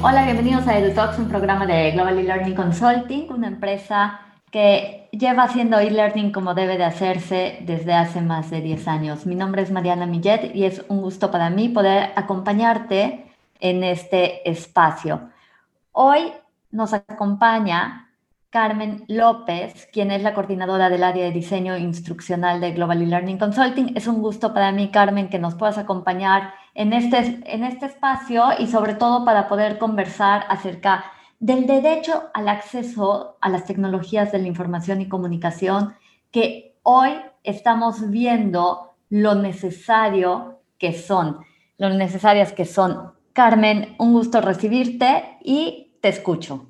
Hola, bienvenidos a EduTalks, un programa de Global E-Learning Consulting, una empresa que lleva haciendo e-learning como debe de hacerse desde hace más de 10 años. Mi nombre es Mariana Millet y es un gusto para mí poder acompañarte en este espacio. Hoy nos acompaña Carmen López, quien es la coordinadora del área de diseño instruccional de Global E-Learning Consulting. Es un gusto para mí, Carmen, que nos puedas acompañar en este, en este espacio y sobre todo para poder conversar acerca del derecho al acceso a las tecnologías de la información y comunicación que hoy estamos viendo lo necesario que son, lo necesarias que son. Carmen, un gusto recibirte y te escucho.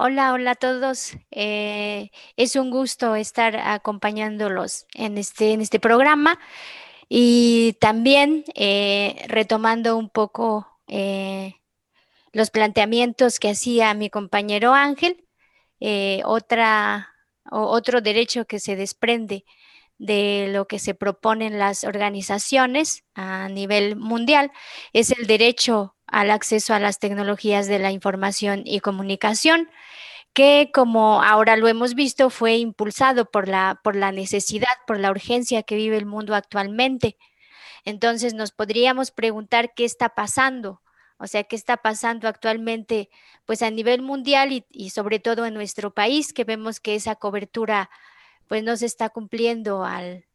Hola, hola a todos. Eh, es un gusto estar acompañándolos en este, en este programa y también eh, retomando un poco eh, los planteamientos que hacía mi compañero Ángel, otra, otro derecho que se desprende de lo que se proponen las organizaciones a nivel mundial es el derecho al acceso a las tecnologías de la información y comunicación, que como ahora lo hemos visto fue impulsado por la, por la necesidad, por la urgencia que vive el mundo actualmente. Entonces nos podríamos preguntar qué está pasando, o sea, qué está pasando actualmente pues a nivel mundial y, sobre todo en nuestro país, que vemos que esa cobertura pues no se está cumpliendo al,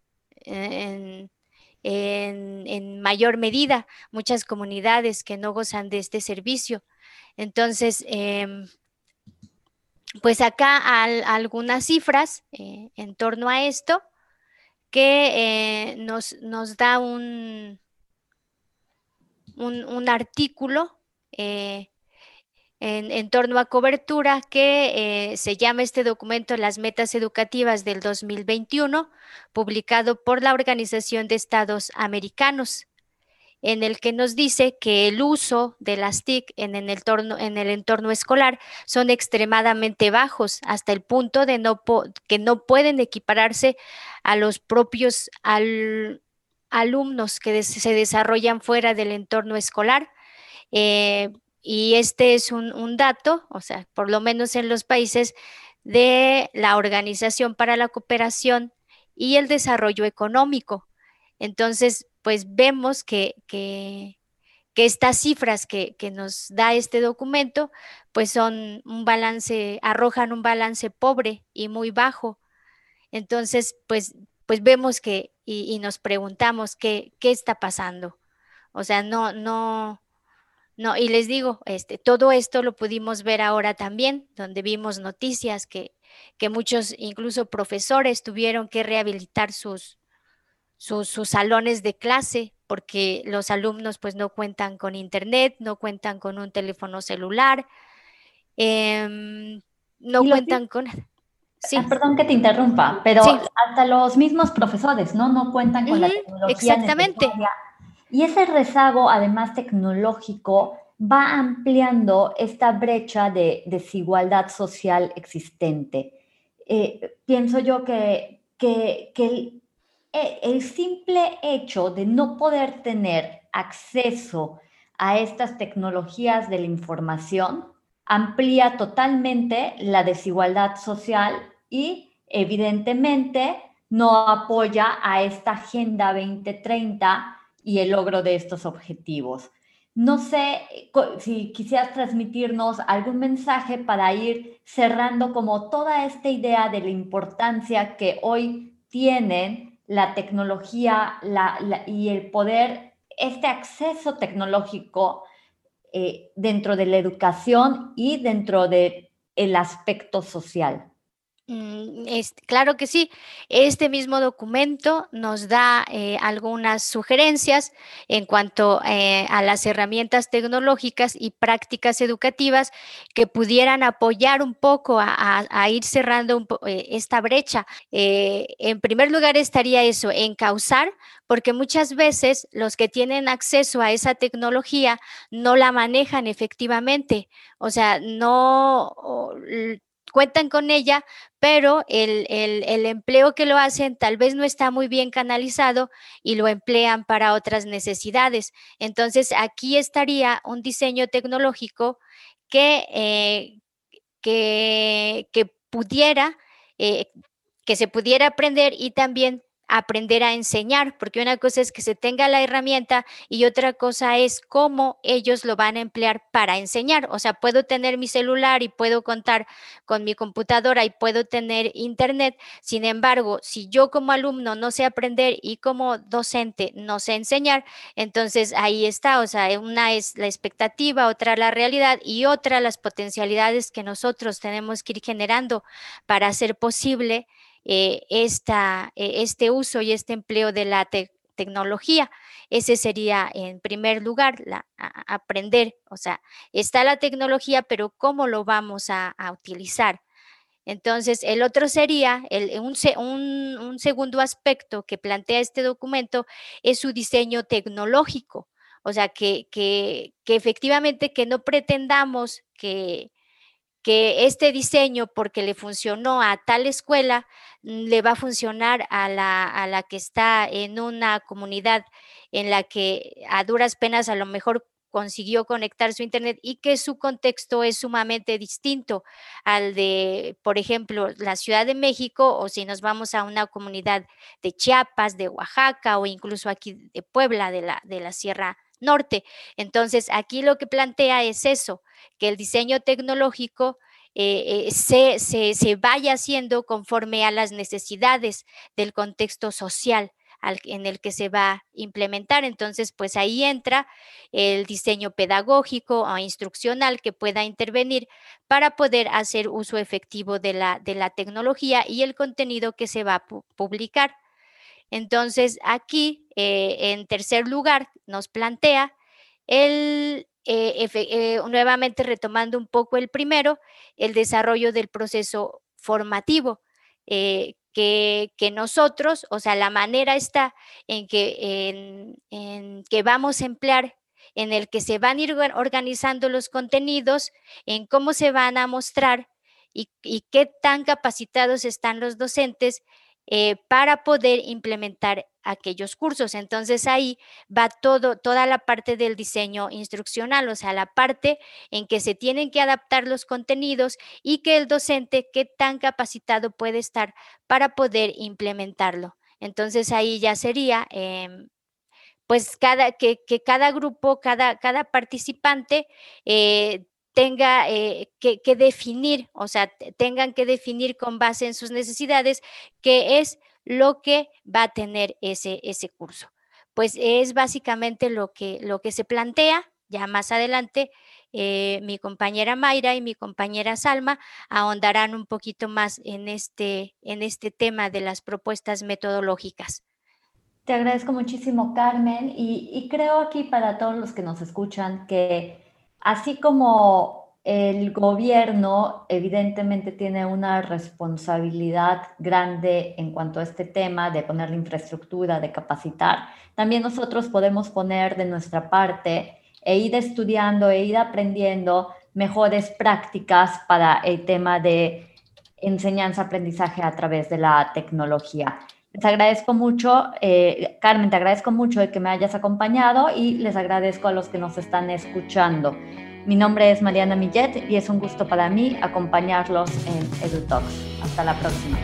en, en, mayor medida muchas comunidades que no gozan de este servicio. Entonces, em, pues acá algunas cifras eh, en torno a esto que eh, nos, nos, da un, un, artículo eh, en, torno a cobertura que eh, se llama este documento Las Metas Educativas del 2021, publicado por la Organización de Estados Americanos, en el que nos dice que el uso de las TIC en, el, entorno, en el entorno escolar son extremadamente bajos, hasta el punto de no que no pueden equipararse a los propios alumnos que se desarrollan fuera del entorno escolar. Eh, y este es un, dato, o sea, por lo menos en los países de la Organización para la Cooperación y el Desarrollo Económico. Entonces, pues vemos que, que, estas cifras que, que, nos da este documento, pues son un balance, arrojan un balance pobre y muy bajo. Entonces, pues, pues vemos que, y, y nos preguntamos qué, qué está pasando. O sea, no, no, no, y les digo, este, todo esto lo pudimos ver ahora también, donde vimos noticias que, que muchos, incluso profesores, tuvieron que rehabilitar sus, sus, salones de clase porque los alumnos pues no cuentan con internet, no cuentan con un teléfono celular, em, no cuentan con... Sí. Ah, perdón que te interrumpa, pero hasta los mismos profesores, ¿no? No cuentan con la tecnología. Exactamente. Y ese rezago, además tecnológico, va ampliando esta brecha de desigualdad social existente. Eh, pienso yo que, que, el, e, el, simple hecho de no poder tener acceso a estas tecnologías de la información amplía totalmente la desigualdad social y evidentemente no apoya a esta Agenda 2030 y el logro de estos objetivos. No sé si quisieras transmitirnos algún mensaje para ir cerrando como toda esta idea de la importancia que hoy tienen la tecnología y el poder, este acceso tecnológico eh, dentro de la educación y dentro del el aspecto social. Mm, claro que sí. Este mismo documento nos da eh, algunas sugerencias en cuanto eh, a las herramientas tecnológicas y prácticas educativas que pudieran apoyar un poco a, ir cerrando eh, esta brecha. en primer lugar estaría eso, encauzar, porque muchas veces los que tienen acceso a esa tecnología no la manejan efectivamente, o sea, no cuentan con ella, pero el, el, empleo que lo hacen tal vez no está muy bien canalizado y lo emplean para otras necesidades. Entonces, aquí estaría un diseño tecnológico que, eh, que, que, pudiera, eh, que se pudiera aprender y también aprender a enseñar, porque una cosa es que se tenga la herramienta y otra cosa es cómo ellos lo van a emplear para enseñar. O sea, puedo tener mi celular y puedo contar con mi computadora y puedo tener internet. Sin embargo, si yo como alumno no sé aprender y como docente no sé enseñar, entonces ahí está. O sea, una es la expectativa, otra la realidad y otra las potencialidades que nosotros tenemos que ir generando para hacer posible eh, esta, eh, este uso y este empleo de la tecnología. Ese sería, en primer lugar, aprender, o sea, está la tecnología, pero ¿cómo lo vamos a, utilizar? Entonces, el otro sería, el, un, un, segundo aspecto que plantea este documento es su diseño tecnológico. O sea, que, que, que efectivamente que no pretendamos que, que este diseño, porque le funcionó a tal escuela, mm, le va a funcionar a la, a la que está en una comunidad en la que a duras penas a lo mejor consiguió conectar su internet y que su contexto es sumamente distinto al de, por ejemplo, la Ciudad de México o si nos vamos a una comunidad de Chiapas, de Oaxaca o incluso aquí de Puebla, de la, de la Sierra Norte. Entonces, aquí lo que plantea es eso, que el diseño tecnológico eh, eh, se, se, vaya haciendo conforme a las necesidades del contexto social en el que se va a implementar. Entonces, pues ahí entra el diseño pedagógico o instruccional que pueda intervenir para poder hacer uso efectivo de la, de la tecnología y el contenido que se va a publicar. Entonces, aquí, eh, en tercer lugar, nos plantea el, eh, eh, nuevamente retomando un poco el primero, el desarrollo del proceso formativo, que, nosotros, o sea, la manera está en que, en, que vamos a emplear en el que se van a ir organizando los contenidos, en cómo se van a mostrar y qué tan capacitados están los docentes eh, para poder implementar aquellos cursos. Entonces ahí va todo, toda la parte del diseño instruccional, o sea, la parte en que se tienen que adaptar los contenidos y que el docente, qué tan capacitado puede estar para poder implementarlo. Entonces ahí ya sería, em, pues cada, que, cada grupo, cada, cada participante eh, tenga eh, que, definir, o sea, tengan que definir con base en sus necesidades qué es lo que va a tener ese, ese curso. Pues es básicamente lo que, lo que se plantea. Ya más adelante, eh, mi compañera Mayra y mi compañera Salma ahondarán un poquito más en este, en este tema de las propuestas metodológicas. Te agradezco muchísimo, Carmen, y, y creo aquí para todos los que nos escuchan que Así como el gobierno evidentemente tiene una responsabilidad grande en cuanto a este tema de poner la infraestructura, de capacitar, también nosotros podemos poner de nuestra parte e ir estudiando e ir aprendiendo mejores prácticas para el tema de enseñanza-aprendizaje a través de la tecnología. Les agradezco mucho, eh, Carmen, te agradezco mucho de que me hayas acompañado y les agradezco a los que nos están escuchando. Mi nombre es Mariana Millet y es un gusto para mí acompañarlos en EduTalks. Hasta la próxima.